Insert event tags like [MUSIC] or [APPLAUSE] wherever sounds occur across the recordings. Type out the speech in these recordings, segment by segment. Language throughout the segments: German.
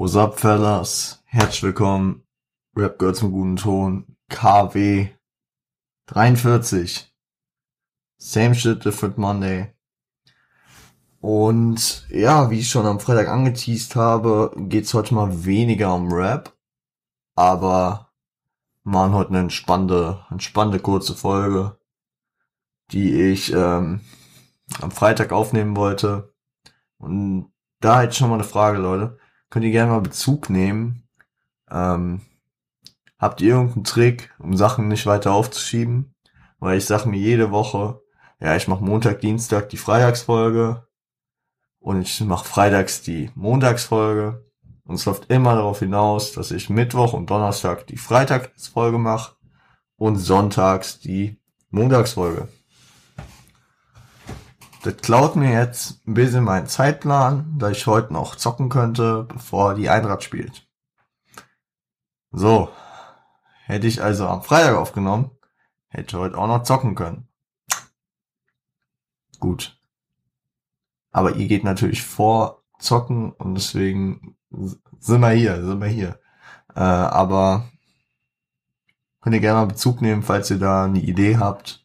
What's up, fellas? Herzlich willkommen. Rap gehört zum guten Ton. KW 43. Same shit, different Monday. Und ja, wie ich schon am Freitag angeteased habe, geht's heute mal weniger um Rap. Aber machen heute eine entspannte, entspannte kurze Folge, die ich ähm, am Freitag aufnehmen wollte. Und da jetzt schon mal eine Frage, Leute könnt ihr gerne mal Bezug nehmen. Ähm, habt ihr irgendeinen Trick, um Sachen nicht weiter aufzuschieben? Weil ich sag mir jede Woche, ja, ich mache Montag, Dienstag die Freitagsfolge und ich mache freitags die Montagsfolge. Und es läuft immer darauf hinaus, dass ich Mittwoch und Donnerstag die Freitagsfolge mache und sonntags die Montagsfolge. Das klaut mir jetzt ein bisschen meinen Zeitplan, da ich heute noch zocken könnte, bevor die Einrad spielt. So. Hätte ich also am Freitag aufgenommen, hätte heute auch noch zocken können. Gut. Aber ihr geht natürlich vor zocken und deswegen sind wir hier, sind wir hier. Äh, aber könnt ihr gerne mal Bezug nehmen, falls ihr da eine Idee habt,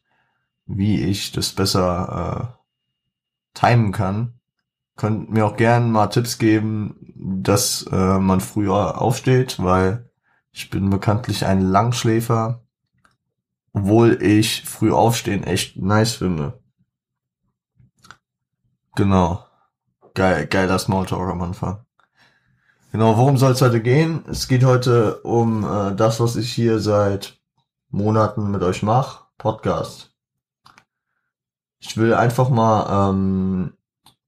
wie ich das besser äh, timen kann. Könnt mir auch gern mal Tipps geben, dass äh, man früher aufsteht, weil ich bin bekanntlich ein Langschläfer, obwohl ich früh aufstehen echt nice finde. Genau. Geil, geiler Smalltalk am Anfang. Genau, worum soll es heute gehen? Es geht heute um äh, das, was ich hier seit Monaten mit euch mache. Podcast. Ich will einfach mal ähm,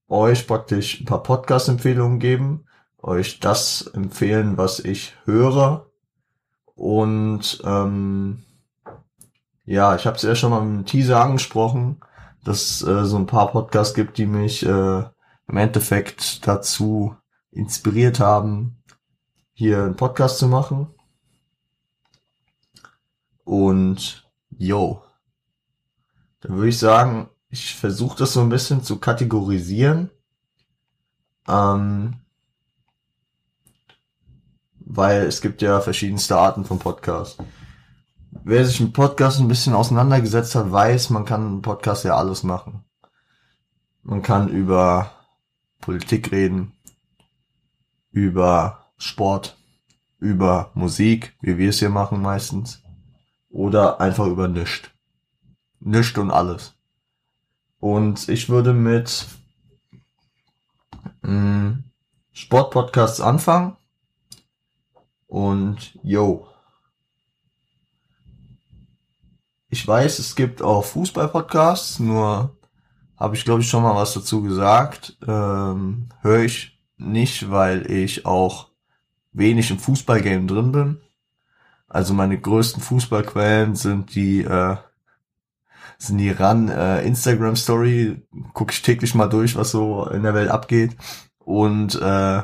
euch praktisch ein paar Podcast-Empfehlungen geben, euch das empfehlen, was ich höre. Und ähm, ja, ich habe es ja schon mal im Teaser angesprochen, dass es äh, so ein paar Podcasts gibt, die mich äh, im Endeffekt dazu inspiriert haben, hier einen Podcast zu machen. Und yo, dann würde ich sagen, ich versuche das so ein bisschen zu kategorisieren. Ähm, weil es gibt ja verschiedenste Arten von Podcasts. Wer sich mit Podcast ein bisschen auseinandergesetzt hat, weiß, man kann einen Podcast ja alles machen. Man kann über Politik reden, über Sport, über Musik, wie wir es hier machen meistens, oder einfach über nischt. Nischt und alles. Und ich würde mit mm, Sportpodcasts anfangen. Und yo. Ich weiß, es gibt auch Fußballpodcasts, nur habe ich glaube ich schon mal was dazu gesagt. Ähm, Höre ich nicht, weil ich auch wenig im Fußballgame drin bin. Also meine größten Fußballquellen sind die äh, sind die ran äh, Instagram Story, gucke ich täglich mal durch, was so in der Welt abgeht und äh,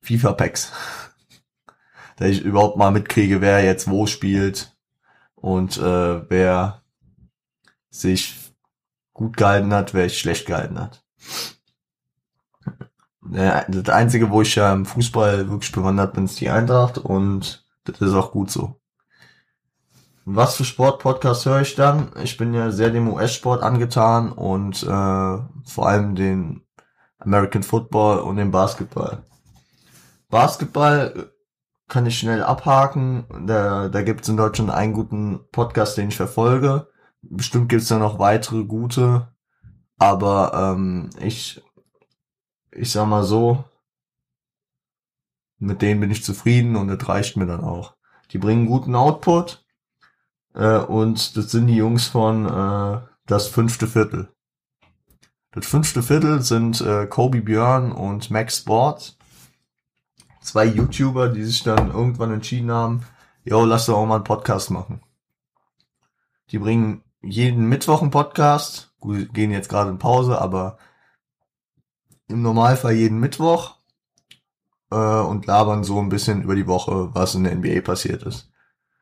FIFA Packs. [LAUGHS] da ich überhaupt mal mitkriege, wer jetzt wo spielt und äh, wer sich gut gehalten hat, wer sich schlecht gehalten hat. Das Einzige, wo ich ja im Fußball wirklich bewandert bin, ist die Eintracht und das ist auch gut so. Was für Sportpodcasts höre ich dann? Ich bin ja sehr dem US-Sport angetan und äh, vor allem den American Football und den Basketball. Basketball kann ich schnell abhaken. Da, da gibt es in Deutschland einen guten Podcast, den ich verfolge. Bestimmt gibt es da noch weitere gute. Aber ähm, ich, ich sag mal so, mit denen bin ich zufrieden und das reicht mir dann auch. Die bringen guten Output äh, und das sind die Jungs von äh, das fünfte Viertel. Das fünfte Viertel sind äh, Kobe Björn und Max Sport. Zwei YouTuber, die sich dann irgendwann entschieden haben, yo, lass doch auch mal einen Podcast machen. Die bringen jeden Mittwoch einen Podcast. Gehen jetzt gerade in Pause, aber im Normalfall jeden Mittwoch äh, und labern so ein bisschen über die Woche, was in der NBA passiert ist.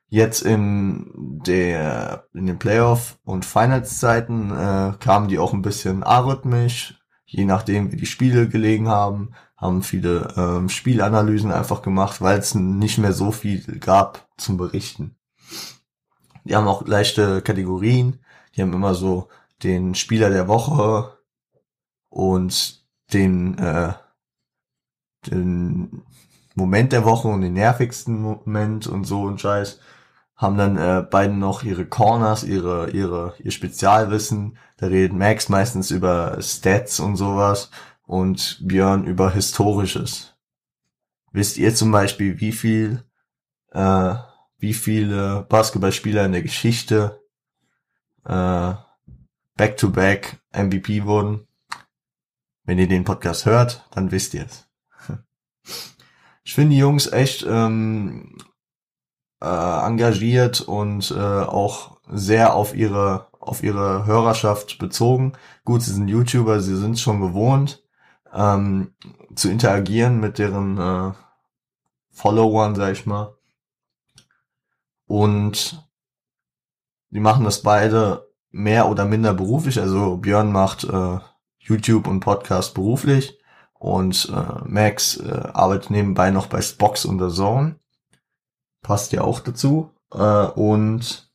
Jetzt in der in den Playoff und Finals Zeiten äh, kamen die auch ein bisschen arrhythmisch, je nachdem wie die Spiele gelegen haben, haben viele ähm, Spielanalysen einfach gemacht, weil es nicht mehr so viel gab zum Berichten. Die haben auch leichte Kategorien. Die haben immer so den Spieler der Woche und den, äh, den Moment der Woche und den nervigsten Moment und so und Scheiß. Haben dann äh, beiden noch ihre Corners, ihre, ihre, ihr Spezialwissen. Da redet Max meistens über Stats und sowas und Björn über Historisches. Wisst ihr zum Beispiel, wie viel, äh, wie viele Basketballspieler in der Geschichte äh, back-to-back -back MVP wurden? Wenn ihr den Podcast hört, dann wisst ihr es. [LAUGHS] Ich finde die Jungs echt ähm, äh, engagiert und äh, auch sehr auf ihre auf ihre Hörerschaft bezogen. Gut, sie sind YouTuber, sie sind schon gewohnt, ähm, zu interagieren mit deren äh, Followern, sag ich mal. Und die machen das beide mehr oder minder beruflich. Also Björn macht äh, YouTube und Podcast beruflich und äh, Max äh, arbeitet nebenbei noch bei Spox und The Zone. Passt ja auch dazu. Äh, und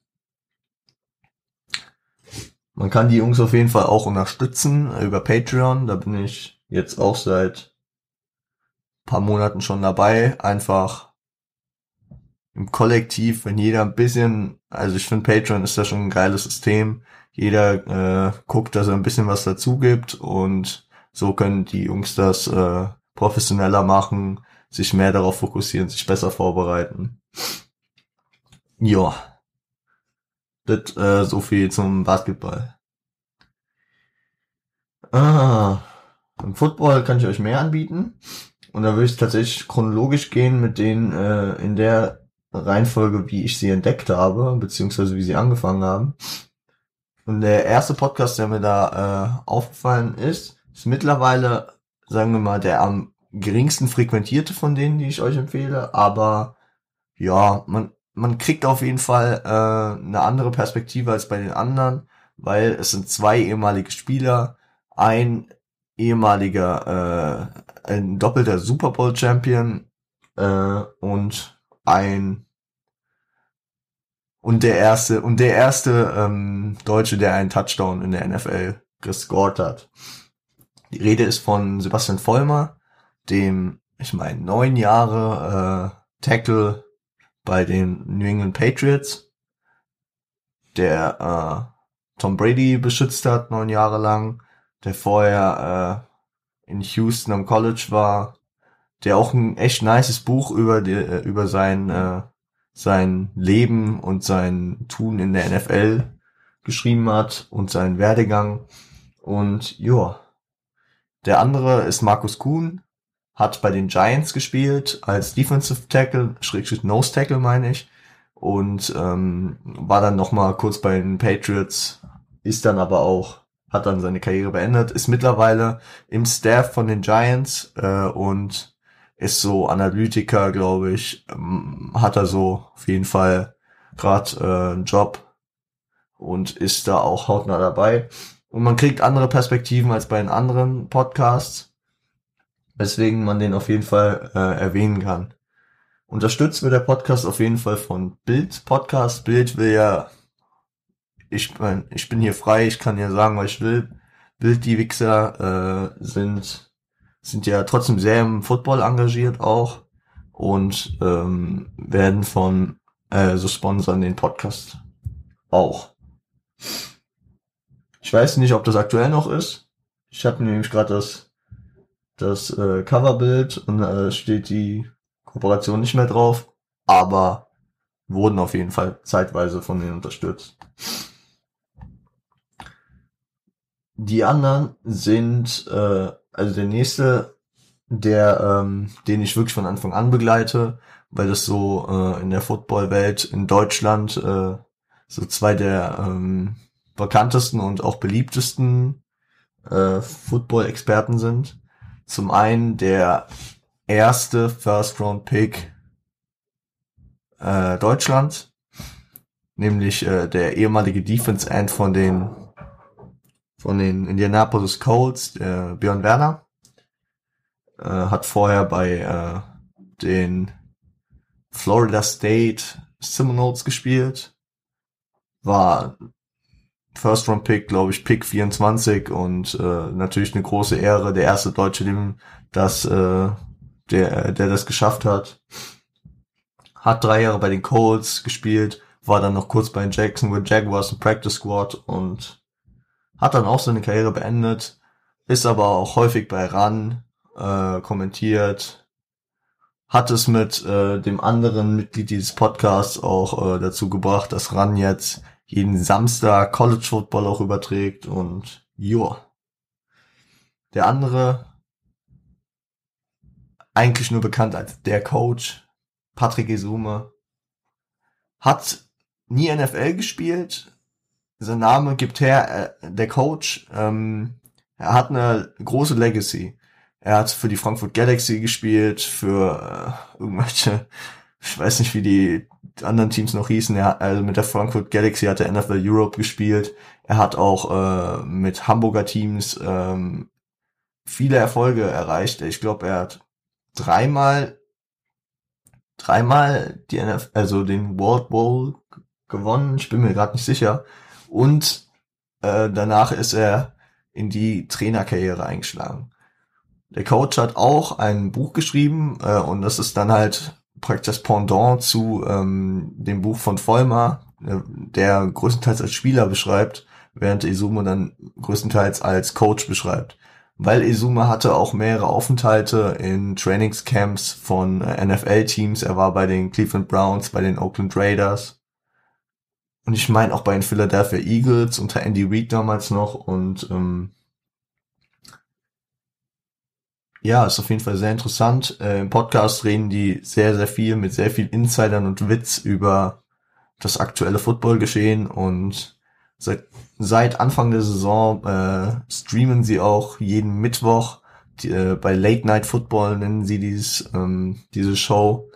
man kann die Jungs auf jeden Fall auch unterstützen über Patreon. Da bin ich jetzt auch seit paar Monaten schon dabei. Einfach im Kollektiv, wenn jeder ein bisschen, also ich finde Patreon ist da schon ein geiles System. Jeder äh, guckt, dass er ein bisschen was dazu gibt und so können die Jungs das äh, professioneller machen, sich mehr darauf fokussieren, sich besser vorbereiten. Ja. Das äh, so viel zum Basketball. Ah. Im Football kann ich euch mehr anbieten. Und da würde ich tatsächlich chronologisch gehen mit denen äh, in der Reihenfolge, wie ich sie entdeckt habe, beziehungsweise wie sie angefangen haben. Und der erste Podcast, der mir da äh, aufgefallen ist, ist mittlerweile, sagen wir mal, der am geringsten frequentierte von denen, die ich euch empfehle. Aber ja, man, man kriegt auf jeden Fall äh, eine andere Perspektive als bei den anderen, weil es sind zwei ehemalige Spieler, ein ehemaliger, äh, ein doppelter Super Bowl Champion äh, und ein und der erste und der erste ähm, Deutsche, der einen Touchdown in der NFL gescored hat. Die Rede ist von Sebastian Vollmer, dem ich meine neun Jahre äh, Tackle bei den New England Patriots, der äh, Tom Brady beschützt hat neun Jahre lang, der vorher äh, in Houston am College war, der auch ein echt nices Buch über die, äh, über sein äh, sein Leben und sein Tun in der NFL geschrieben hat und seinen Werdegang. Und ja, der andere ist Markus Kuhn, hat bei den Giants gespielt als Defensive Tackle, Schrägstrich Nose Tackle meine ich, und ähm, war dann noch mal kurz bei den Patriots, ist dann aber auch hat dann seine Karriere beendet, ist mittlerweile im Staff von den Giants äh, und ist so Analytiker, glaube ich, ähm, hat er so auf jeden Fall gerade äh, einen Job und ist da auch hautnah dabei. Und man kriegt andere Perspektiven als bei den anderen Podcasts, weswegen man den auf jeden Fall äh, erwähnen kann. Unterstützt wird der Podcast auf jeden Fall von Bild Podcast. Bild will ja ich mein, ich bin hier frei, ich kann ja sagen, was ich will. Bild, die Wichser äh, sind sind ja trotzdem sehr im Football engagiert auch und ähm, werden von äh, so sponsern den Podcast auch. Ich weiß nicht, ob das aktuell noch ist. Ich habe nämlich gerade das das äh, Coverbild und da äh, steht die Kooperation nicht mehr drauf, aber wurden auf jeden Fall zeitweise von denen unterstützt. Die anderen sind, äh, also der nächste, der, ähm, den ich wirklich von Anfang an begleite, weil das so äh, in der Footballwelt in Deutschland äh, so zwei der ähm, bekanntesten und auch beliebtesten äh, Football-Experten sind. Zum einen der erste First-Round-Pick äh, Deutschlands, nämlich äh, der ehemalige Defense End von den von den Indianapolis Colts, der Björn Werner. äh, hat vorher bei äh, den Florida State Seminoles gespielt, war First Round Pick, glaube ich, Pick 24 und äh, natürlich eine große Ehre, der erste Deutsche, dem das, äh, der, der das geschafft hat. Hat drei Jahre bei den Colts gespielt, war dann noch kurz bei den Jacksonville Jaguars im Practice Squad und hat dann auch seine Karriere beendet, ist aber auch häufig bei RAN äh, kommentiert, hat es mit äh, dem anderen Mitglied dieses Podcasts auch äh, dazu gebracht, dass RAN jetzt jeden Samstag College Football auch überträgt und joa. Der andere, eigentlich nur bekannt als der Coach, Patrick Isume, hat nie NFL gespielt. Sein Name gibt her, äh, der Coach, ähm, er hat eine große Legacy. Er hat für die Frankfurt Galaxy gespielt, für äh, irgendwelche, ich weiß nicht, wie die anderen Teams noch hießen. Er, also mit der Frankfurt Galaxy hat er NFL Europe gespielt. Er hat auch äh, mit Hamburger Teams ähm, viele Erfolge erreicht. Ich glaube, er hat dreimal dreimal die NFL, also den World Bowl gewonnen. Ich bin mir gerade nicht sicher. Und äh, danach ist er in die Trainerkarriere eingeschlagen. Der Coach hat auch ein Buch geschrieben äh, und das ist dann halt praktisch das Pendant zu ähm, dem Buch von Vollmer, äh, der größtenteils als Spieler beschreibt, während Izume dann größtenteils als Coach beschreibt. Weil Izume hatte auch mehrere Aufenthalte in Trainingscamps von äh, NFL-Teams. Er war bei den Cleveland Browns, bei den Oakland Raiders. Und ich meine auch bei den Philadelphia Eagles unter Andy Reid damals noch. Und ähm, Ja, ist auf jeden Fall sehr interessant. Äh, Im Podcast reden die sehr, sehr viel mit sehr viel Insidern und Witz über das aktuelle Footballgeschehen und seit, seit Anfang der Saison äh, streamen sie auch jeden Mittwoch die, äh, bei Late Night Football nennen sie dieses, ähm, diese Show.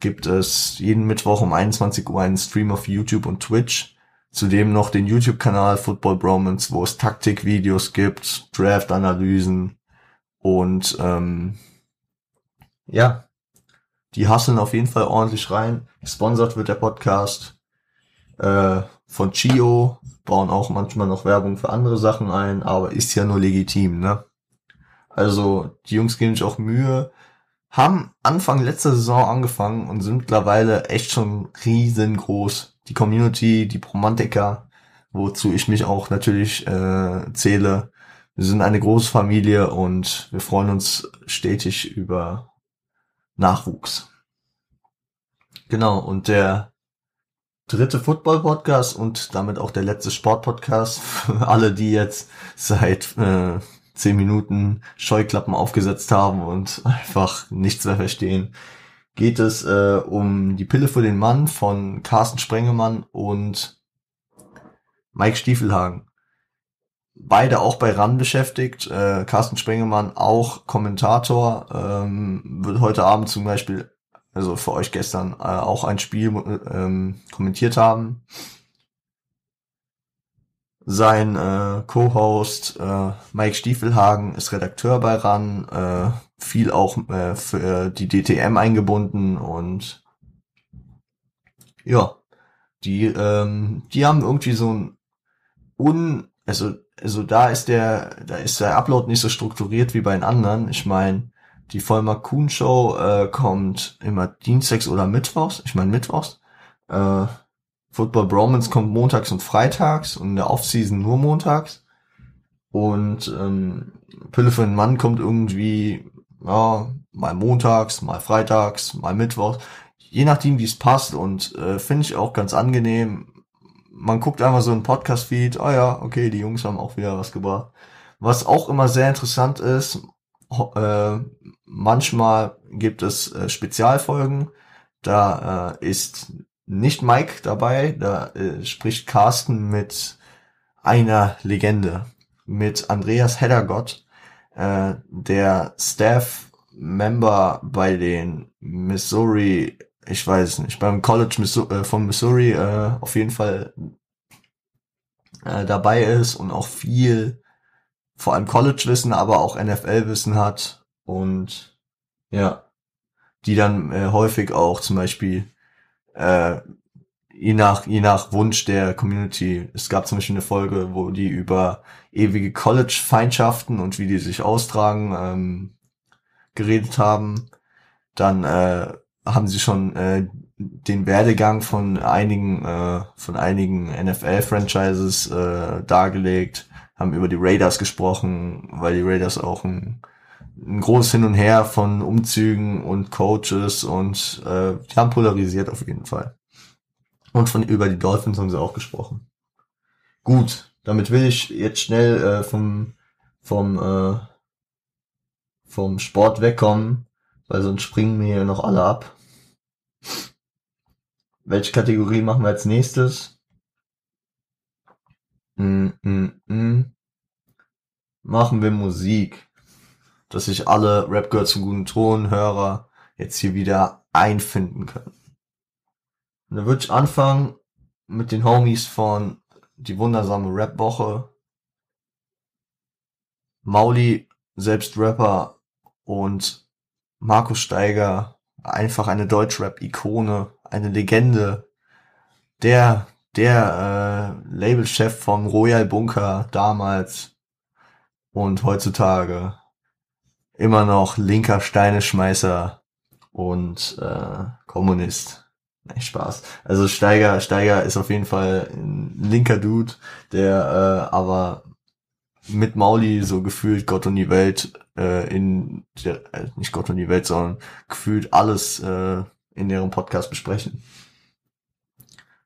Gibt es jeden Mittwoch um 21 Uhr einen Stream auf YouTube und Twitch. Zudem noch den YouTube-Kanal Football Bromance, wo es Taktikvideos gibt, Draft-Analysen, und ähm, ja, die hasseln auf jeden Fall ordentlich rein. Gesponsert wird der Podcast äh, von Chio, bauen auch manchmal noch Werbung für andere Sachen ein, aber ist ja nur legitim, ne? Also die Jungs geben sich auch Mühe, haben Anfang letzter Saison angefangen und sind mittlerweile echt schon riesengroß. Die Community, die Romantiker, wozu ich mich auch natürlich äh, zähle, wir sind eine große Familie und wir freuen uns stetig über Nachwuchs. Genau, und der dritte Football-Podcast und damit auch der letzte Sport-Podcast für alle, die jetzt seit äh, zehn Minuten Scheuklappen aufgesetzt haben und einfach nichts mehr verstehen, geht es äh, um die Pille für den Mann von Carsten Sprengemann und Mike Stiefelhagen beide auch bei RAN beschäftigt. Äh, Carsten Sprengemann auch Kommentator, ähm, wird heute Abend zum Beispiel, also für euch gestern, äh, auch ein Spiel ähm, kommentiert haben. Sein äh, Co-Host äh, Mike Stiefelhagen ist Redakteur bei RAN, äh, viel auch äh, für die DTM eingebunden und ja, die, ähm, die haben irgendwie so ein un, also also da ist der, da ist der Upload nicht so strukturiert wie bei den anderen. Ich meine, die Vollmer Kuhn Show äh, kommt immer dienstags oder mittwochs. Ich meine mittwochs. Äh, Football Bromance kommt montags und freitags und in der Offseason nur montags. Und ähm, Pille für den Mann kommt irgendwie ja, mal montags, mal freitags, mal mittwochs. Je nachdem, wie es passt. Und äh, finde ich auch ganz angenehm man guckt einfach so ein Podcast-Feed, oh ja, okay, die Jungs haben auch wieder was gebracht. Was auch immer sehr interessant ist, äh, manchmal gibt es äh, Spezialfolgen, da äh, ist nicht Mike dabei, da äh, spricht Carsten mit einer Legende, mit Andreas Heddergott, äh, der Staff-Member bei den Missouri ich weiß nicht, beim College äh, von Missouri äh, auf jeden Fall äh, dabei ist und auch viel, vor allem College-Wissen, aber auch NFL-Wissen hat und ja, die dann äh, häufig auch zum Beispiel äh, je nach je nach Wunsch der Community. Es gab zum Beispiel eine Folge, wo die über ewige College-Feindschaften und wie die sich austragen ähm, geredet haben. Dann äh, haben sie schon äh, den Werdegang von einigen äh, von einigen NFL-Franchises äh, dargelegt, haben über die Raiders gesprochen, weil die Raiders auch ein, ein großes Hin und Her von Umzügen und Coaches und äh, die haben polarisiert auf jeden Fall. Und von über die Dolphins haben sie auch gesprochen. Gut, damit will ich jetzt schnell äh, vom vom äh, vom Sport wegkommen, weil sonst springen mir noch alle ab. Welche Kategorie machen wir als nächstes? Mm, mm, mm. Machen wir Musik. Dass sich alle Rap Girls zum guten Ton Hörer jetzt hier wieder einfinden können. Und da würde ich anfangen mit den Homies von die wundersame Rap-Woche. Mauli, selbst Rapper und Markus Steiger, einfach eine Deutschrap-Ikone, eine Legende, der, der äh, Labelchef vom Royal Bunker damals und heutzutage immer noch linker Steineschmeißer und äh, Kommunist. Nee, Spaß. Also Steiger, Steiger ist auf jeden Fall ein linker Dude, der äh, aber mit Mauli so gefühlt Gott und die Welt äh, in der, äh, nicht Gott und die Welt, sondern gefühlt alles äh, in ihrem Podcast besprechen.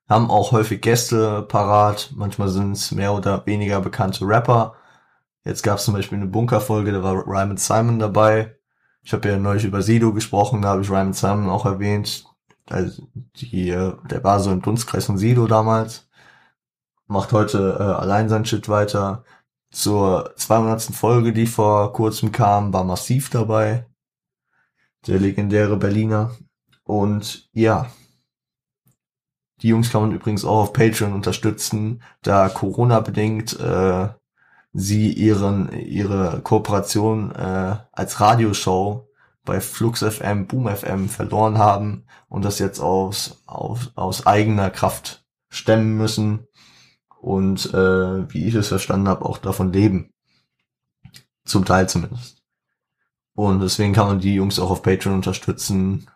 Haben auch häufig Gäste parat, manchmal sind es mehr oder weniger bekannte Rapper. Jetzt gab es zum Beispiel eine Bunkerfolge, da war Ryman Simon dabei. Ich habe ja neulich über Sido gesprochen, da habe ich Ryman Simon auch erwähnt. Also die, äh, der war so im Dunstkreis von Sido damals. Macht heute äh, allein sein Shit weiter. Zur 200. Folge, die vor kurzem kam, war Massiv dabei. Der legendäre Berliner. Und ja, die Jungs kann man übrigens auch auf Patreon unterstützen, da Corona bedingt äh, sie ihren ihre Kooperation äh, als Radioshow bei Flux FM, Boom FM verloren haben und das jetzt aus aus, aus eigener Kraft stemmen müssen und äh, wie ich es verstanden habe auch davon leben, zum Teil zumindest. Und deswegen kann man die Jungs auch auf Patreon unterstützen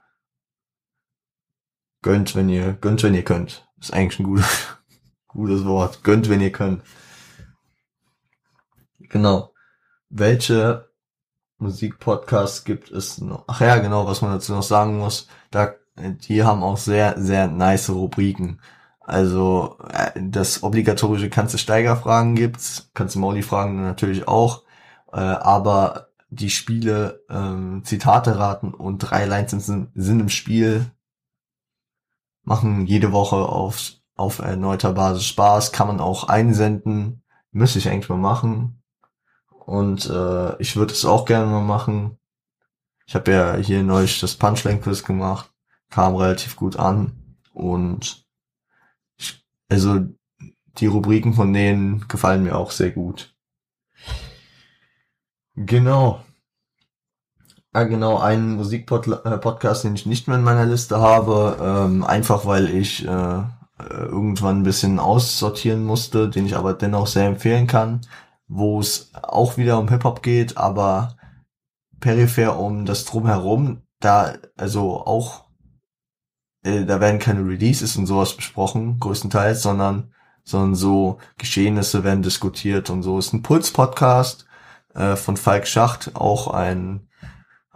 Gönnt, wenn ihr, gönnt, wenn ihr könnt. Ist eigentlich ein gutes, [LAUGHS] gutes Wort. Gönnt, wenn ihr könnt. Genau. Welche Musikpodcasts gibt es noch? Ach ja, genau, was man dazu noch sagen muss. Da, die haben auch sehr, sehr nice Rubriken. Also, äh, das obligatorische Kannst du Steiger fragen gibt's. Kannst du Mauli fragen natürlich auch. Äh, aber die Spiele, ähm, Zitate raten und drei Lines sind, sind im Spiel machen jede Woche auf, auf erneuter Basis Spaß, kann man auch einsenden, müsste ich eigentlich mal machen. Und äh, ich würde es auch gerne mal machen. Ich habe ja hier neulich das Punchline-Quiz gemacht, kam relativ gut an. Und also die Rubriken von denen gefallen mir auch sehr gut. Genau. Ja, genau, einen Musikpodcast, den ich nicht mehr in meiner Liste habe, ähm, einfach weil ich äh, irgendwann ein bisschen aussortieren musste, den ich aber dennoch sehr empfehlen kann, wo es auch wieder um Hip-Hop geht, aber peripher um das Drumherum, da, also auch, äh, da werden keine Releases und sowas besprochen, größtenteils, sondern, sondern so Geschehnisse werden diskutiert und so. Ist ein Puls-Podcast äh, von Falk Schacht, auch ein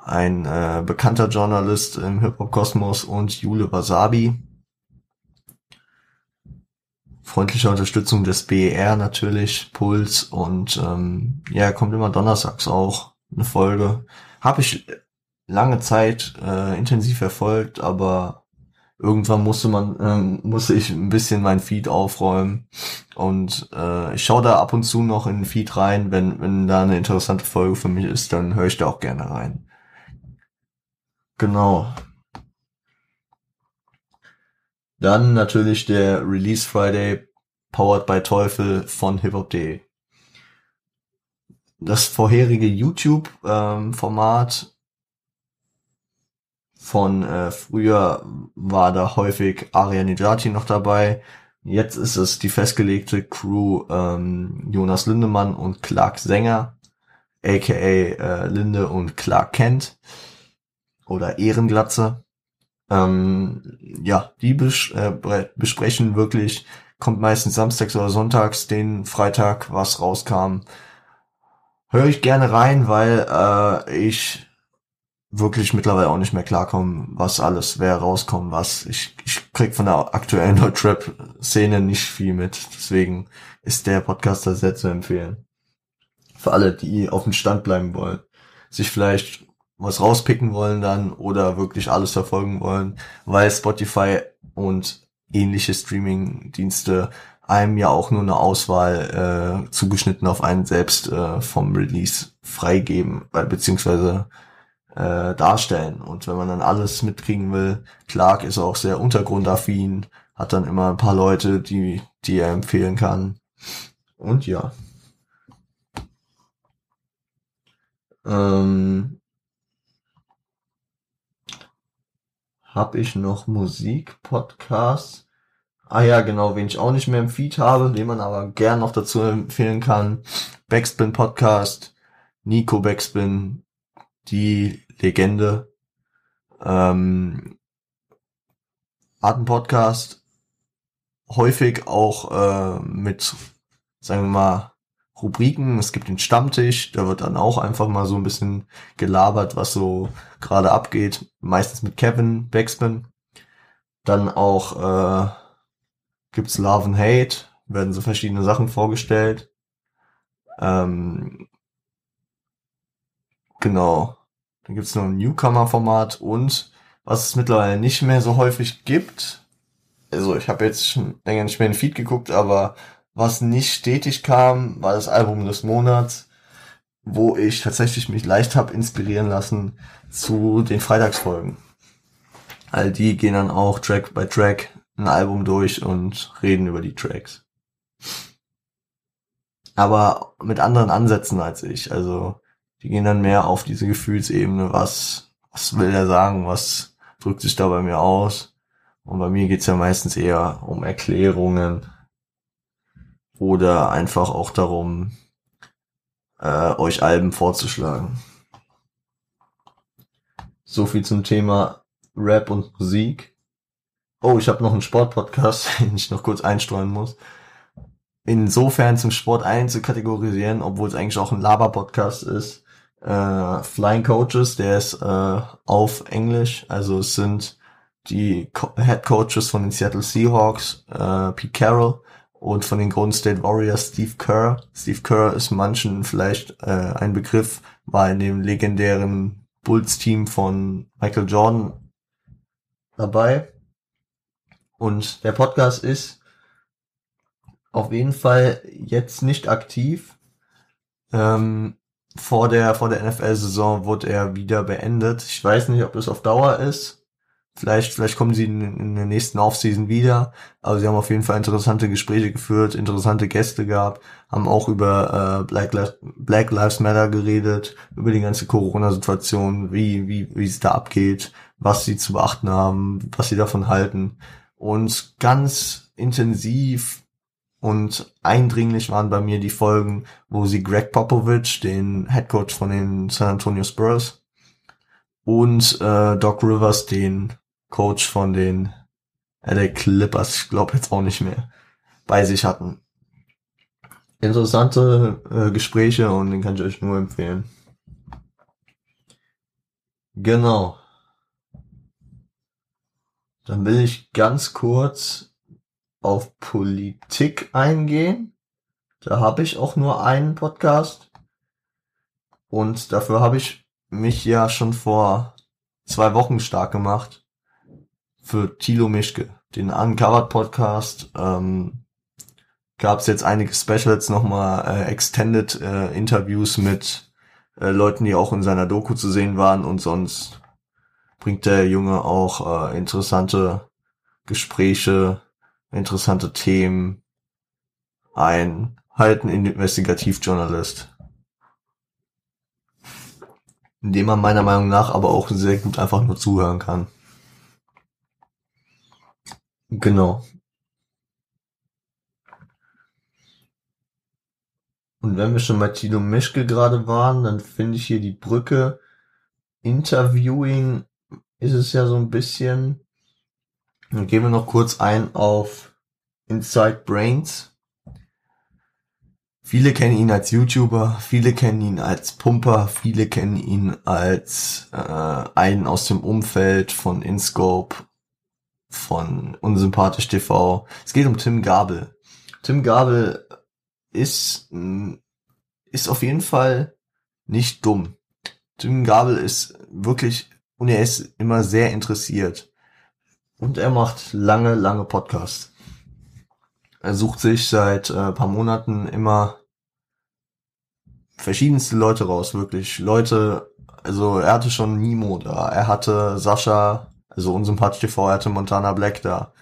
ein äh, bekannter Journalist im Hip-Hop-Kosmos und Jule Wasabi. Freundliche Unterstützung des BER natürlich, Puls und ähm, ja, kommt immer donnerstags auch eine Folge. Habe ich lange Zeit äh, intensiv verfolgt, aber irgendwann musste man, ähm, musste ich ein bisschen mein Feed aufräumen und äh, ich schaue da ab und zu noch in den Feed rein, wenn wenn da eine interessante Folge für mich ist, dann höre ich da auch gerne rein. Genau. Dann natürlich der Release Friday powered by Teufel von hiphop.de. das vorherige YouTube-Format ähm, von äh, früher war da häufig Arya Nejati noch dabei. Jetzt ist es die festgelegte Crew ähm, Jonas Lindemann und Clark Sänger, aka äh, Linde und Clark Kent oder Ehrenglatze. Ähm, ja, die bes äh, besprechen wirklich, kommt meistens samstags oder sonntags, den Freitag, was rauskam. Höre ich gerne rein, weil äh, ich wirklich mittlerweile auch nicht mehr klarkommen, was alles, wer rauskommt, was. Ich, ich krieg von der aktuellen [LAUGHS] Deutschrap-Szene nicht viel mit. Deswegen ist der Podcast da sehr zu empfehlen. Für alle, die auf dem Stand bleiben wollen. Sich vielleicht was rauspicken wollen dann oder wirklich alles verfolgen wollen, weil Spotify und ähnliche Streaming-Dienste einem ja auch nur eine Auswahl äh, zugeschnitten auf einen selbst äh, vom Release freigeben, äh, beziehungsweise äh, darstellen. Und wenn man dann alles mitkriegen will, Clark ist auch sehr untergrundaffin, hat dann immer ein paar Leute, die, die er empfehlen kann. Und ja. Ähm, habe ich noch Musik-Podcasts? Ah ja, genau, wen ich auch nicht mehr im Feed habe, den man aber gern noch dazu empfehlen kann. Backspin Podcast, Nico Backspin, die Legende. Ähm, hat einen Podcast häufig auch äh, mit, sagen wir mal, Rubriken. Es gibt den Stammtisch, da wird dann auch einfach mal so ein bisschen gelabert, was so gerade abgeht. Meistens mit Kevin Backspin. Dann auch äh, gibt's Love and Hate, werden so verschiedene Sachen vorgestellt. Ähm, genau. Dann gibt's noch ein Newcomer-Format und was es mittlerweile nicht mehr so häufig gibt. Also ich habe jetzt schon länger nicht mehr in den Feed geguckt, aber was nicht stetig kam, war das Album des Monats, wo ich tatsächlich mich leicht habe inspirieren lassen zu den Freitagsfolgen. All die gehen dann auch Track by Track ein Album durch und reden über die Tracks. Aber mit anderen Ansätzen als ich. Also die gehen dann mehr auf diese Gefühlsebene, was, was will er sagen, was drückt sich da bei mir aus. Und bei mir geht's ja meistens eher um Erklärungen oder einfach auch darum, äh, euch Alben vorzuschlagen. So viel zum Thema Rap und Musik. Oh, ich habe noch einen Sportpodcast, [LAUGHS] den ich noch kurz einstreuen muss. Insofern zum Sport einzukategorisieren, obwohl es eigentlich auch ein Laber-Podcast ist, äh, Flying Coaches, der ist äh, auf Englisch, also es sind die Co Head Coaches von den Seattle Seahawks, äh, Pete Carroll und von den Golden State Warriors Steve Kerr. Steve Kerr ist manchen vielleicht äh, ein Begriff, war in dem legendären Bulls-Team von Michael Jordan dabei. Und der Podcast ist auf jeden Fall jetzt nicht aktiv. Ähm, vor der, vor der NFL-Saison wurde er wieder beendet. Ich weiß nicht, ob das auf Dauer ist. Vielleicht, vielleicht kommen sie in, in der nächsten Offseason wieder. Aber sie haben auf jeden Fall interessante Gespräche geführt, interessante Gäste gehabt, haben auch über äh, Black, Lives, Black Lives Matter geredet, über die ganze Corona-Situation, wie, wie, wie es da abgeht, was sie zu beachten haben, was sie davon halten. Und ganz intensiv und eindringlich waren bei mir die Folgen, wo sie Greg Popovich, den Head Coach von den San Antonio Spurs, und äh, Doc Rivers, den Coach von den LA Clippers, ich glaube jetzt auch nicht mehr, bei sich hatten. Interessante äh, Gespräche und den kann ich euch nur empfehlen. Genau. Dann will ich ganz kurz auf Politik eingehen. Da habe ich auch nur einen Podcast. Und dafür habe ich mich ja schon vor zwei Wochen stark gemacht für Thilo Mischke, den Uncovered Podcast. Ähm, Gab es jetzt einige Specials, nochmal äh, Extended äh, Interviews mit äh, Leuten, die auch in seiner Doku zu sehen waren und sonst bringt der Junge auch äh, interessante Gespräche interessante Themen ein. Halt ein Investigativjournalist. in dem man meiner Meinung nach aber auch sehr gut einfach nur zuhören kann. Genau. Und wenn wir schon bei Tilo Mischke gerade waren, dann finde ich hier die Brücke. Interviewing ist es ja so ein bisschen. Dann gehen wir noch kurz ein auf Inside Brains. Viele kennen ihn als YouTuber, viele kennen ihn als Pumper, viele kennen ihn als äh, einen aus dem Umfeld von InScope, von Unsympathisch TV. Es geht um Tim Gabel. Tim Gabel ist, mm, ist auf jeden Fall nicht dumm. Tim Gabel ist wirklich, und er ist immer sehr interessiert. Und er macht lange, lange Podcasts. Er sucht sich seit äh, paar Monaten immer verschiedenste Leute raus, wirklich. Leute, also er hatte schon Nimo da, er hatte Sascha, also unsympathisch TV, er hatte Montana Black da.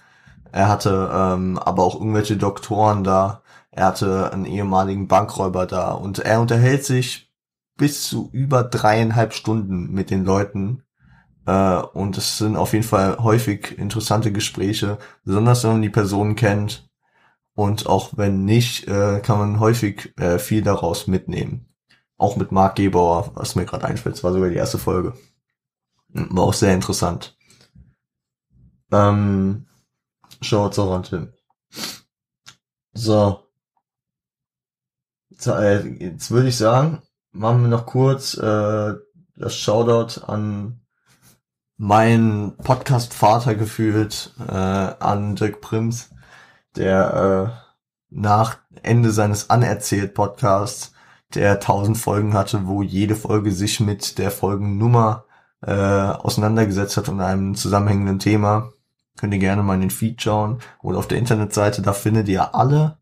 Er hatte ähm, aber auch irgendwelche Doktoren da. Er hatte einen ehemaligen Bankräuber da und er unterhält sich bis zu über dreieinhalb Stunden mit den Leuten. Äh, und es sind auf jeden Fall häufig interessante Gespräche, besonders wenn man die Person kennt. Und auch wenn nicht, äh, kann man häufig äh, viel daraus mitnehmen. Auch mit Mark Gebauer, was mir gerade einfällt, das war sogar die erste Folge. War auch sehr interessant. Ähm, Schaut's auch an, Tim. So, äh, jetzt würde ich sagen, machen wir noch kurz äh, das Shoutout an meinen Podcast-Vater gefühlt, äh, an Dirk Prims, der äh, nach Ende seines Anerzählt-Podcasts, der 1000 Folgen hatte, wo jede Folge sich mit der Folgennummer äh, auseinandergesetzt hat und einem zusammenhängenden Thema. Könnt ihr gerne mal in den Feed schauen oder auf der Internetseite, da findet ihr alle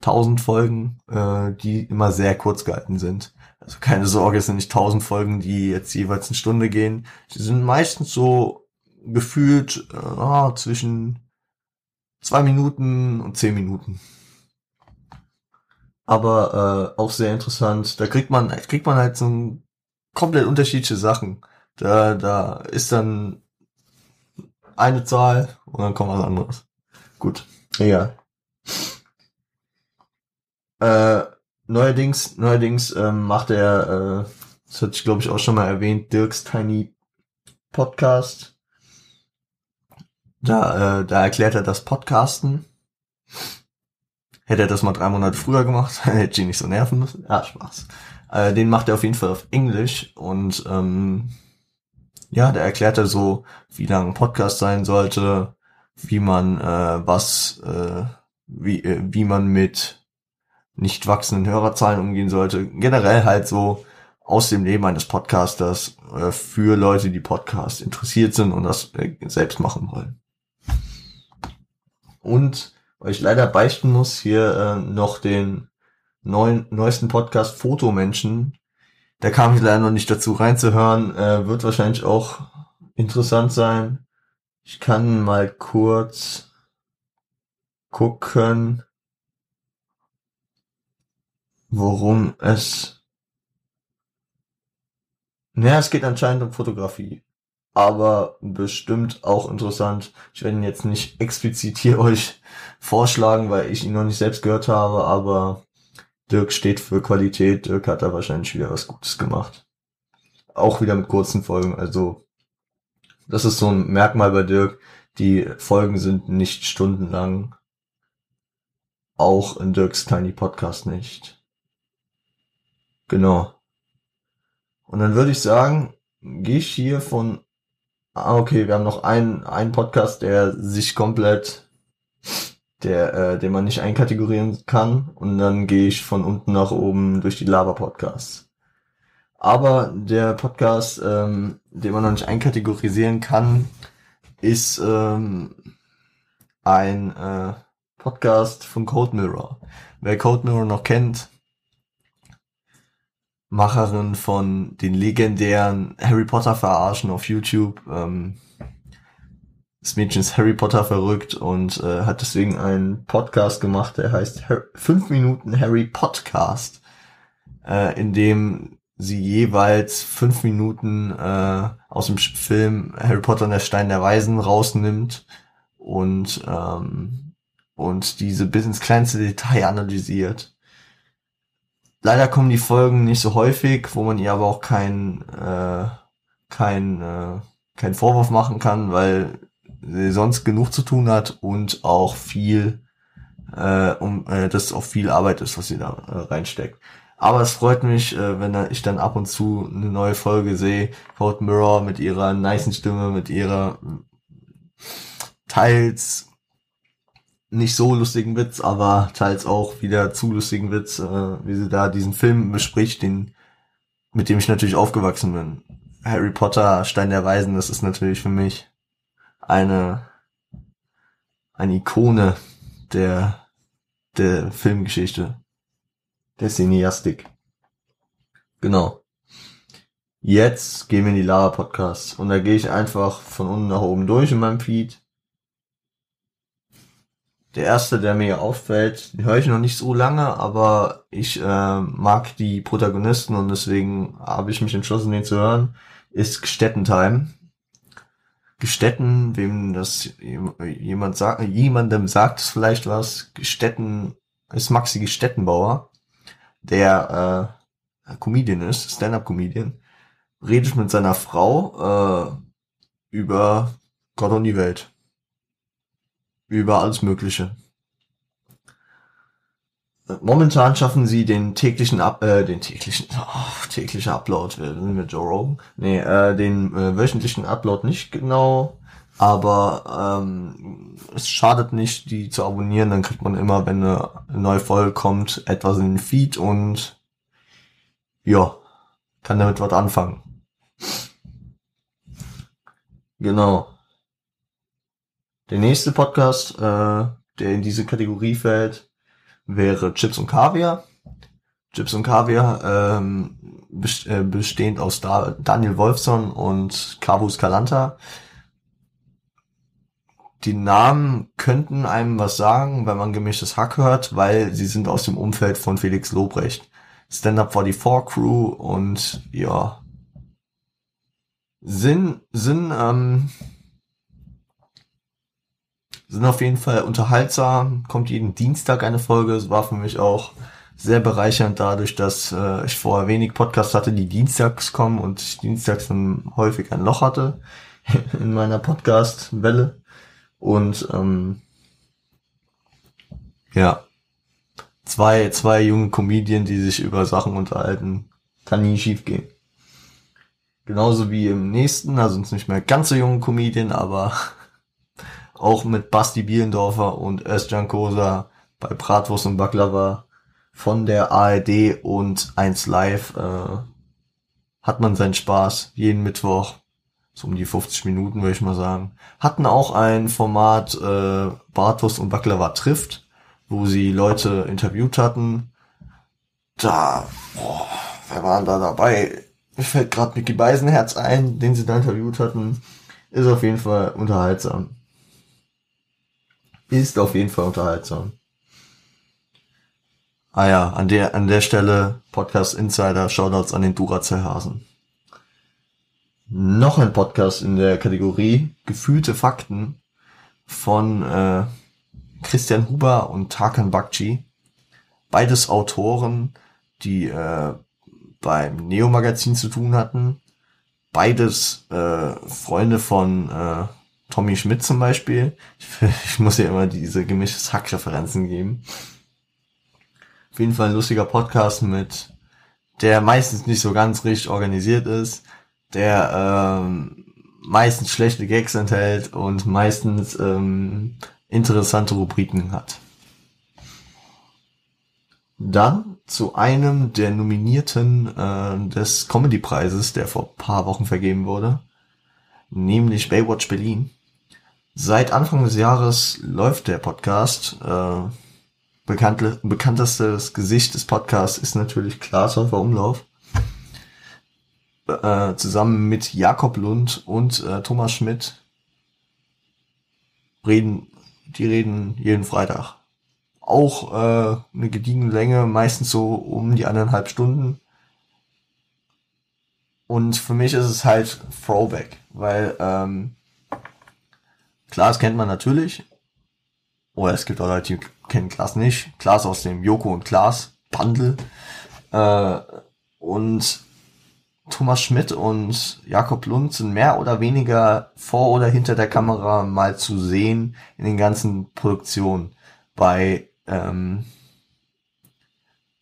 1000 Folgen, äh, die immer sehr kurz gehalten sind. Also keine Sorge, es sind nicht 1000 Folgen, die jetzt jeweils eine Stunde gehen. Sie sind meistens so gefühlt äh, zwischen zwei Minuten und zehn Minuten. Aber äh, auch sehr interessant. Da kriegt man kriegt man halt so komplett unterschiedliche Sachen. Da da ist dann eine Zahl und dann kommt was anderes. Gut, egal. Äh, neuerdings, neuerdings ähm, macht er, äh, das hatte ich glaube ich auch schon mal erwähnt, Dirks Tiny Podcast. Da, äh, da erklärt er das Podcasten. Hätte er das mal drei Monate früher gemacht, [LAUGHS] hätte ich ihn nicht so nerven müssen. Ja, Spaß. Äh, den macht er auf jeden Fall auf Englisch und ähm, ja, da erklärt er so, wie lang ein Podcast sein sollte, wie man äh, was, äh, wie, äh, wie man mit nicht wachsenden Hörerzahlen umgehen sollte. Generell halt so aus dem Leben eines Podcasters äh, für Leute, die Podcast interessiert sind und das äh, selbst machen wollen. Und weil ich leider beichten muss, hier äh, noch den neuen, neuesten Podcast Fotomenschen. Da kam ich leider noch nicht dazu reinzuhören. Äh, wird wahrscheinlich auch interessant sein. Ich kann mal kurz gucken worum es. Naja, es geht anscheinend um Fotografie. Aber bestimmt auch interessant. Ich werde ihn jetzt nicht explizit hier [LAUGHS] euch vorschlagen, weil ich ihn noch nicht selbst gehört habe, aber Dirk steht für Qualität. Dirk hat da wahrscheinlich wieder was Gutes gemacht. Auch wieder mit kurzen Folgen. Also, das ist so ein Merkmal bei Dirk. Die Folgen sind nicht stundenlang. Auch in Dirks Tiny Podcast nicht. Genau. Und dann würde ich sagen, gehe ich hier von, ah, okay, wir haben noch einen, einen Podcast, der sich komplett, der, äh, den man nicht einkategorieren kann. Und dann gehe ich von unten nach oben durch die Lava-Podcasts. Aber der Podcast, ähm, den man noch nicht einkategorisieren kann, ist ähm, ein äh, Podcast von Code Mirror. Wer Code Mirror noch kennt, Macherin von den legendären Harry Potter verarschen auf YouTube. Ähm, das Mädchen ist Harry Potter verrückt und äh, hat deswegen einen Podcast gemacht, der heißt 5 Minuten Harry Podcast, äh, in dem sie jeweils fünf Minuten äh, aus dem Film Harry Potter und der Stein der Weisen rausnimmt und ähm, und diese bis ins kleinste Detail analysiert. Leider kommen die Folgen nicht so häufig, wo man ihr aber auch kein äh, kein äh, kein Vorwurf machen kann, weil sie sonst genug zu tun hat und auch viel äh, um äh, das auch viel Arbeit ist, was sie da äh, reinsteckt. Aber es freut mich, äh, wenn ich dann ab und zu eine neue Folge sehe. Cold Mirror mit ihrer niceen Stimme, mit ihrer teils nicht so lustigen Witz, aber teils auch wieder zu lustigen Witz, äh, wie sie da diesen Film bespricht, den, mit dem ich natürlich aufgewachsen bin. Harry Potter, Stein der Weisen, das ist natürlich für mich eine, eine Ikone der, der Filmgeschichte der Cineastik. Genau. Jetzt gehen wir in die Lava Podcasts und da gehe ich einfach von unten nach oben durch in meinem Feed. Der erste, der mir auffällt, den höre ich noch nicht so lange, aber ich äh, mag die Protagonisten und deswegen habe ich mich entschlossen, den zu hören, ist Gstettentime. Gestetten, wem das jemand sagt, jemandem sagt es vielleicht was. Gestetten ist Maxi Gestettenbauer der äh, Comedian ist, Stand-up-Comedian, redet mit seiner Frau äh, über Gott und die Welt. Über alles Mögliche. Momentan schaffen sie den täglichen Up, äh, den täglichen, [LAUGHS] oh, tägliche Upload, wir sind mit Joe Rogan. Nee, äh, den äh, wöchentlichen Upload nicht genau aber ähm, es schadet nicht, die zu abonnieren. Dann kriegt man immer, wenn eine neue Folge kommt, etwas in den Feed und ja, kann damit was anfangen. Genau. Der nächste Podcast, äh, der in diese Kategorie fällt, wäre Chips und Kaviar. Chips und Kaviar ähm, äh, bestehend aus Daniel Wolfson und Carvus Calanta die Namen könnten einem was sagen, wenn man gemischtes Hack hört, weil sie sind aus dem Umfeld von Felix Lobrecht. Stand-Up 44 Crew und ja, sind, sind, ähm, sind auf jeden Fall unterhaltsam, kommt jeden Dienstag eine Folge, es war für mich auch sehr bereichernd dadurch, dass äh, ich vorher wenig Podcasts hatte, die dienstags kommen und ich dienstags dann häufig ein Loch hatte [LAUGHS] in meiner Podcast-Welle. Und ähm, ja, zwei, zwei junge Comedien, die sich über Sachen unterhalten, kann nie schief gehen. Genauso wie im nächsten, also nicht mehr ganz so jungen Comedien, aber [LAUGHS] auch mit Basti Bielendorfer und Özcan Kosa bei Bratwurst und Baklava von der ARD und 1 Live äh, hat man seinen Spaß jeden Mittwoch so um die 50 Minuten, würde ich mal sagen. Hatten auch ein Format äh, Bartos und Baklava trifft, wo sie Leute interviewt hatten. Da, boah, wer war da dabei? Mir fällt gerade Mickey Beisenherz ein, den sie da interviewt hatten. Ist auf jeden Fall unterhaltsam. Ist auf jeden Fall unterhaltsam. Ah ja, an der, an der Stelle Podcast Insider, Shoutouts an den Duracell-Hasen noch ein Podcast in der Kategorie Gefühlte Fakten von äh, Christian Huber und Tarkan Bakci. Beides Autoren, die äh, beim Neo-Magazin zu tun hatten. Beides äh, Freunde von äh, Tommy Schmidt zum Beispiel. Ich, [LAUGHS] ich muss ja immer diese gemischtes Hack-Referenzen geben. Auf jeden Fall ein lustiger Podcast mit, der meistens nicht so ganz richtig organisiert ist, der ähm, meistens schlechte Gags enthält und meistens ähm, interessante Rubriken hat. Dann zu einem der Nominierten äh, des Comedy-Preises, der vor paar Wochen vergeben wurde, nämlich Baywatch Berlin. Seit Anfang des Jahres läuft der Podcast. Äh, bekannt, bekanntestes Gesicht des Podcasts ist natürlich Klaas Häufer Umlauf äh, zusammen mit Jakob Lund und äh, Thomas Schmidt reden, die reden jeden Freitag. Auch äh, eine gediegene Länge, meistens so um die anderthalb Stunden. Und für mich ist es halt Throwback, weil ähm, klar, das kennt man natürlich. Oder es gibt auch Leute, die kennen Klaas nicht. Klaas aus dem Joko und Klaas Bundle. Äh, und Thomas Schmidt und Jakob Lund sind mehr oder weniger vor oder hinter der Kamera mal zu sehen in den ganzen Produktionen. Bei, ähm,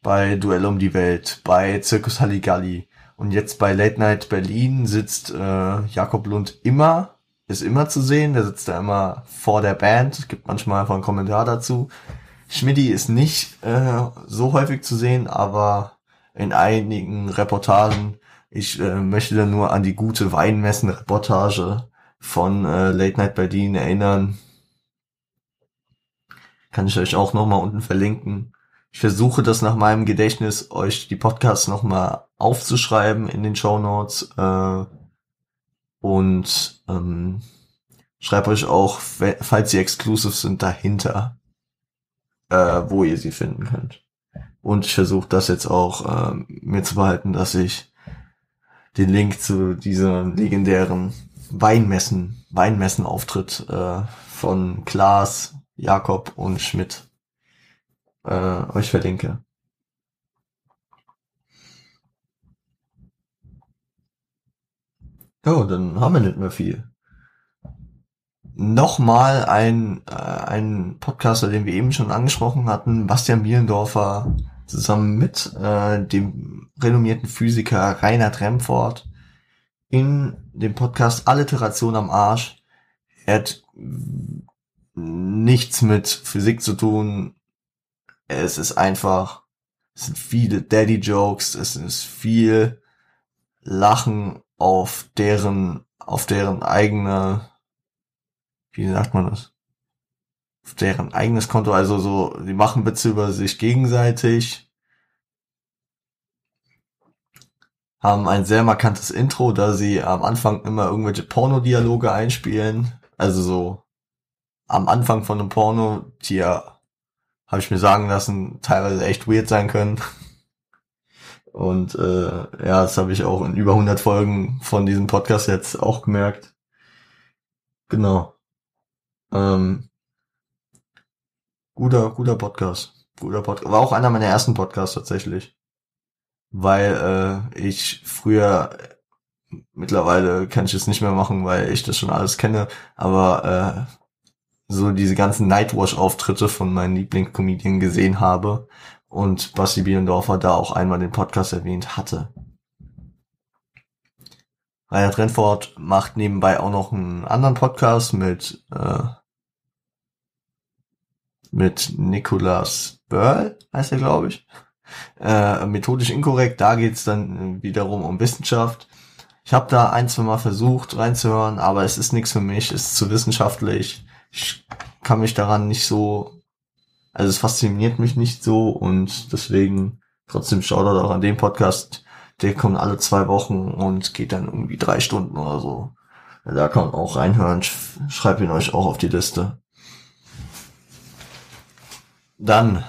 bei Duell um die Welt, bei Circus Halligalli und jetzt bei Late Night Berlin sitzt äh, Jakob Lund immer, ist immer zu sehen, der sitzt da immer vor der Band, gibt manchmal einfach einen Kommentar dazu. Schmidti ist nicht äh, so häufig zu sehen, aber in einigen Reportagen ich äh, möchte da nur an die gute Weinmessen-Reportage von äh, Late Night Berlin erinnern. Kann ich euch auch nochmal unten verlinken. Ich versuche das nach meinem Gedächtnis, euch die Podcasts nochmal aufzuschreiben in den Show Notes. Äh, und ähm, schreibe euch auch, falls sie exclusive sind, dahinter, äh, wo ihr sie finden könnt. Und ich versuche das jetzt auch äh, mir zu behalten, dass ich den Link zu diesem legendären Weinmessen, Weinmessen-Auftritt äh, von Klaas, Jakob und Schmidt äh, euch verlinke. Ja, dann haben wir nicht mehr viel. Nochmal ein, äh, ein Podcaster, den wir eben schon angesprochen hatten, Bastian Bielendorfer zusammen mit äh, dem renommierten Physiker Reinhard Remford in dem Podcast Alliteration am Arsch. Er hat nichts mit Physik zu tun. Es ist einfach, es sind viele Daddy-Jokes, es ist viel Lachen auf deren, auf deren eigene, wie sagt man das? deren eigenes Konto, also so, die machen Witze über sich gegenseitig, haben ein sehr markantes Intro, da sie am Anfang immer irgendwelche Pornodialoge einspielen, also so am Anfang von einem Porno, die ja, habe ich mir sagen lassen, teilweise echt weird sein können. Und äh, ja, das habe ich auch in über 100 Folgen von diesem Podcast jetzt auch gemerkt. Genau. Ähm, Guter, guter Podcast. Guter Podcast. War auch einer meiner ersten Podcasts tatsächlich. Weil äh, ich früher, mittlerweile kann ich es nicht mehr machen, weil ich das schon alles kenne, aber äh, so diese ganzen Nightwash-Auftritte von meinen Lieblingscomedien gesehen habe und Basti Bielendorfer da auch einmal den Podcast erwähnt hatte. Reinhard Renford macht nebenbei auch noch einen anderen Podcast mit äh, mit Nicolas Börl, heißt er, glaube ich. Äh, methodisch inkorrekt, da geht's dann wiederum um Wissenschaft. Ich habe da ein, zwei Mal versucht reinzuhören, aber es ist nichts für mich, es ist zu wissenschaftlich. Ich kann mich daran nicht so, also es fasziniert mich nicht so und deswegen trotzdem Shoutout auch an den Podcast. Der kommt alle zwei Wochen und geht dann irgendwie drei Stunden oder so. Da kann man auch reinhören. Ich schreibe ihn euch auch auf die Liste. Dann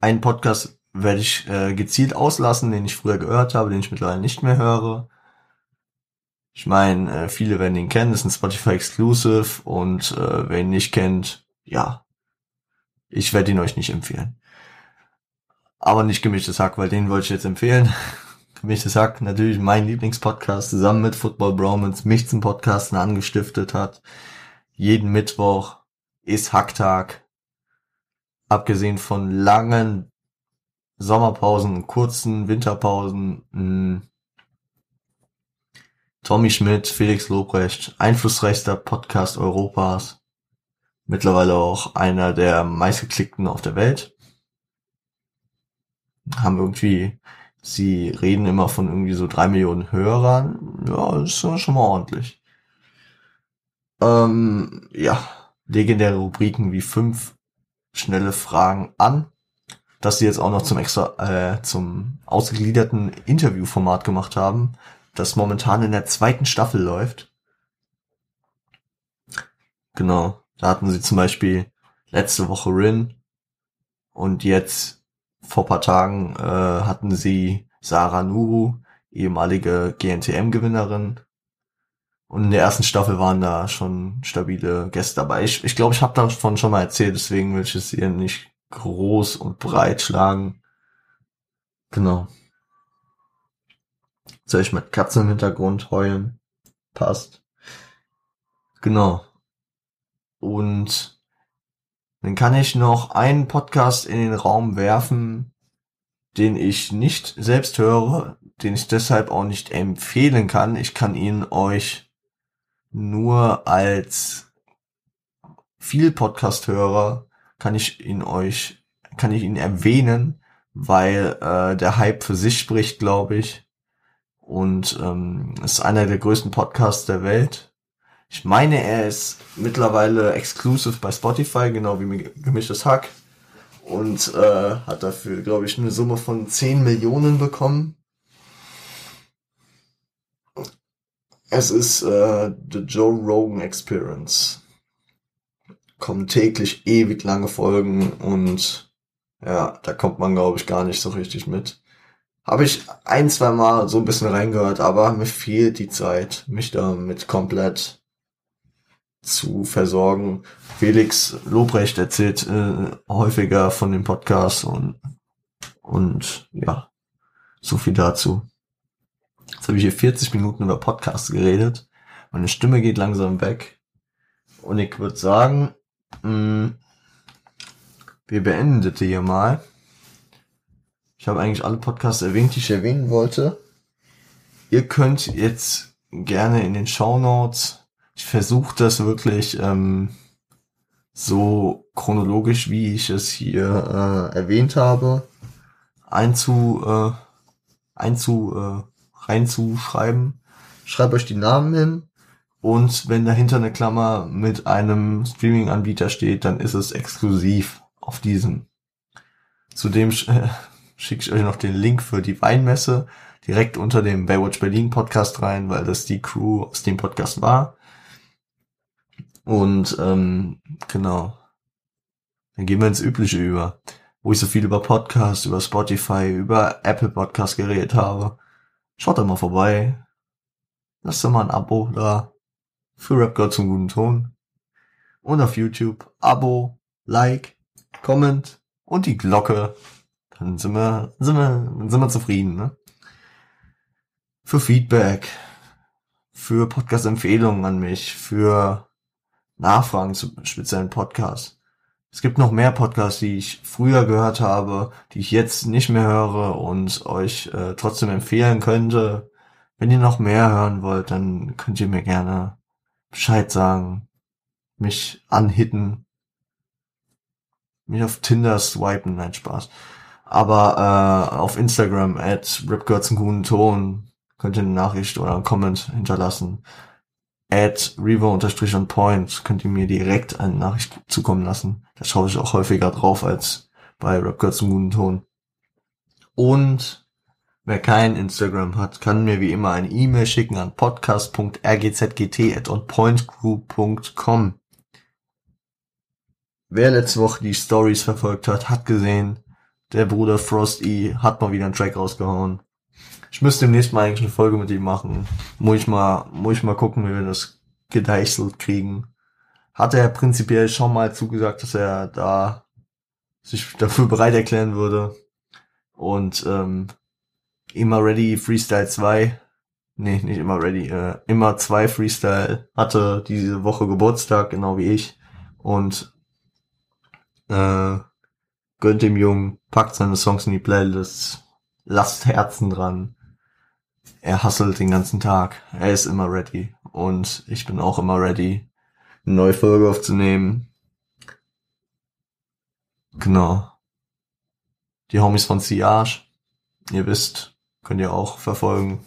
ein Podcast werde ich äh, gezielt auslassen, den ich früher gehört habe, den ich mittlerweile nicht mehr höre. Ich meine, äh, viele werden ihn kennen, das ist ein Spotify Exclusive und äh, wer ihn nicht kennt, ja, ich werde ihn euch nicht empfehlen. Aber nicht gemischtes Hack, weil den wollte ich jetzt empfehlen. [LAUGHS] gemischtes Hack, natürlich mein Lieblingspodcast, zusammen mit Football Bromance, mich zum Podcasten angestiftet hat. Jeden Mittwoch ist Hacktag abgesehen von langen Sommerpausen, kurzen Winterpausen, mh, hm, Tommy Schmidt, Felix Lobrecht, einflussreichster Podcast Europas, mittlerweile auch einer der meistgeklickten auf der Welt. Haben irgendwie, sie reden immer von irgendwie so drei Millionen Hörern. Ja, ist schon mal ordentlich. Ähm, ja, legendäre Rubriken wie fünf schnelle Fragen an, dass sie jetzt auch noch zum extra, äh, zum ausgegliederten Interviewformat gemacht haben, das momentan in der zweiten Staffel läuft. Genau. Da hatten sie zum Beispiel letzte Woche Rin und jetzt vor paar Tagen äh, hatten sie Sarah Nuru, ehemalige GNTM-Gewinnerin. Und in der ersten Staffel waren da schon stabile Gäste dabei. Ich glaube, ich, glaub, ich habe davon schon mal erzählt, deswegen will ich es hier nicht groß und breit schlagen. Genau. Soll ich mit Katzen im Hintergrund heulen? Passt. Genau. Und dann kann ich noch einen Podcast in den Raum werfen, den ich nicht selbst höre, den ich deshalb auch nicht empfehlen kann. Ich kann ihn euch nur als viel Podcast-Hörer kann ich ihn euch, kann ich ihn erwähnen, weil äh, der Hype für sich spricht, glaube ich. Und ähm, ist einer der größten Podcasts der Welt. Ich meine, er ist mittlerweile exclusive bei Spotify, genau wie Gemischtes Hack. Und äh, hat dafür, glaube ich, eine Summe von 10 Millionen bekommen. Es ist äh, The Joe Rogan Experience. Kommen täglich ewig lange Folgen und ja, da kommt man, glaube ich, gar nicht so richtig mit. Habe ich ein, zwei Mal so ein bisschen reingehört, aber mir fehlt die Zeit, mich damit komplett zu versorgen. Felix Lobrecht erzählt äh, häufiger von dem Podcast und, und ja, so viel dazu. Jetzt habe ich hier 40 Minuten über Podcasts geredet. Meine Stimme geht langsam weg. Und ich würde sagen, mh, mm, wir beenden das hier mal. Ich habe eigentlich alle Podcasts erwähnt, die ich erwähnen wollte. Ihr könnt jetzt gerne in den Show Notes ich versuche das wirklich ähm, so chronologisch, wie ich es hier äh, erwähnt habe, einzu, äh, einzu, äh, reinzuschreiben. Schreibt euch die Namen hin und wenn dahinter eine Klammer mit einem Streaming-Anbieter steht, dann ist es exklusiv auf diesem. Zudem äh, schicke ich euch noch den Link für die Weinmesse direkt unter dem Baywatch Berlin Podcast rein, weil das die Crew aus dem Podcast war. Und ähm, genau. Dann gehen wir ins Übliche über, wo ich so viel über Podcasts, über Spotify, über Apple Podcasts geredet habe. Schaut da mal vorbei. Lasst doch mal ein Abo da für Rap zum guten Ton. Und auf YouTube Abo, Like, Comment und die Glocke. Dann sind wir, sind wir, sind wir zufrieden, ne? Für Feedback, für Podcast-Empfehlungen an mich, für Nachfragen zu speziellen Podcasts. Es gibt noch mehr Podcasts, die ich früher gehört habe, die ich jetzt nicht mehr höre und euch äh, trotzdem empfehlen könnte. Wenn ihr noch mehr hören wollt, dann könnt ihr mir gerne Bescheid sagen, mich anhitten, mich auf Tinder swipen, nein Spaß. Aber äh, auf Instagram at ripgirls könnt ihr eine Nachricht oder einen Comment hinterlassen at revo point könnt ihr mir direkt eine Nachricht zukommen lassen. Da schaue ich auch häufiger drauf als bei Rap zum guten Ton. Und wer kein Instagram hat, kann mir wie immer eine E-Mail schicken an podcast.rgzgt.onpointgroup.com. Wer letzte Woche die Stories verfolgt hat, hat gesehen, der Bruder Frosty hat mal wieder einen Track rausgehauen. Ich müsste demnächst mal eigentlich eine Folge mit ihm machen. Muss ich mal, muss ich mal gucken, wie wir das gedeichselt kriegen. Hat er prinzipiell schon mal zugesagt, dass er da sich dafür bereit erklären würde. Und ähm, immer ready Freestyle 2. Nee, nicht immer ready. Äh, immer 2 Freestyle hatte diese Woche Geburtstag, genau wie ich. Und äh, gönnt dem Jungen, packt seine Songs in die Playlist, lasst Herzen dran er hustelt den ganzen Tag. Er ist immer ready. Und ich bin auch immer ready, eine neue Folge aufzunehmen. Genau. Die Homies von Siage, ihr wisst, könnt ihr auch verfolgen.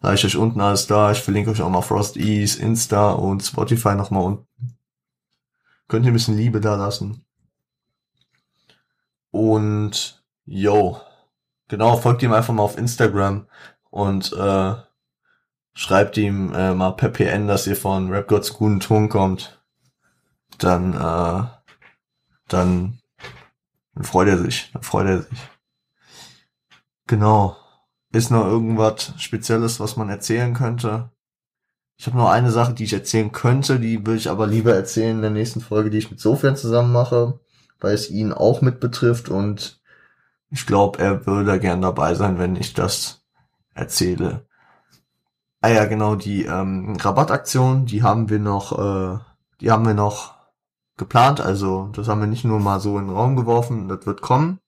Da ich euch unten alles da. Ich verlinke euch auch mal Frost Ease, Insta und Spotify nochmal unten. Könnt ihr ein bisschen Liebe da lassen. Und, yo. Genau, folgt ihm einfach mal auf Instagram und äh, schreibt ihm äh, mal per PN, dass ihr von Rap Gods guten Ton kommt, dann, äh, dann, dann freut er sich, dann freut er sich. Genau. ist noch irgendwas Spezielles, was man erzählen könnte? Ich habe noch eine Sache, die ich erzählen könnte, die will ich aber lieber erzählen in der nächsten Folge, die ich mit Sofian zusammen mache, weil es ihn auch mit betrifft und ich glaube, er würde gern dabei sein, wenn ich das erzähle. Ah ja, genau, die ähm, Rabattaktion, die haben wir noch, äh, die haben wir noch geplant. Also das haben wir nicht nur mal so in den Raum geworfen, das wird kommen.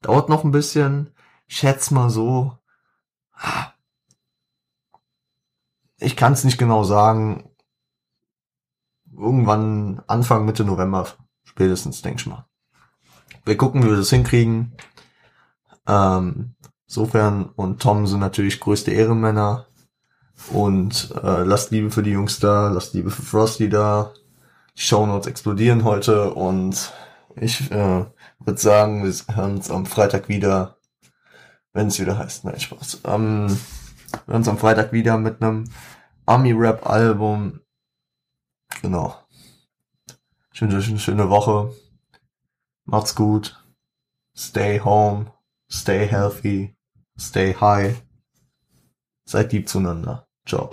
Dauert noch ein bisschen. Schätz mal so. Ich kann es nicht genau sagen. Irgendwann Anfang Mitte November spätestens, denke ich mal. Wir gucken, wie wir das hinkriegen. Ähm, Sofern und Tom sind natürlich größte Ehrenmänner. Und äh, lasst Liebe für die Jungs da, lasst Liebe für Frosty da. Die Shownotes explodieren heute und ich äh, würde sagen, wir hören uns am Freitag wieder, wenn es wieder heißt. Nein, Spaß. Ähm, wir hören uns am Freitag wieder mit einem Army-Rap-Album. Genau. Ich wünsche euch eine schöne Woche. Macht's gut. Stay home. Stay healthy. Stay high. Seid lieb zueinander. Ciao.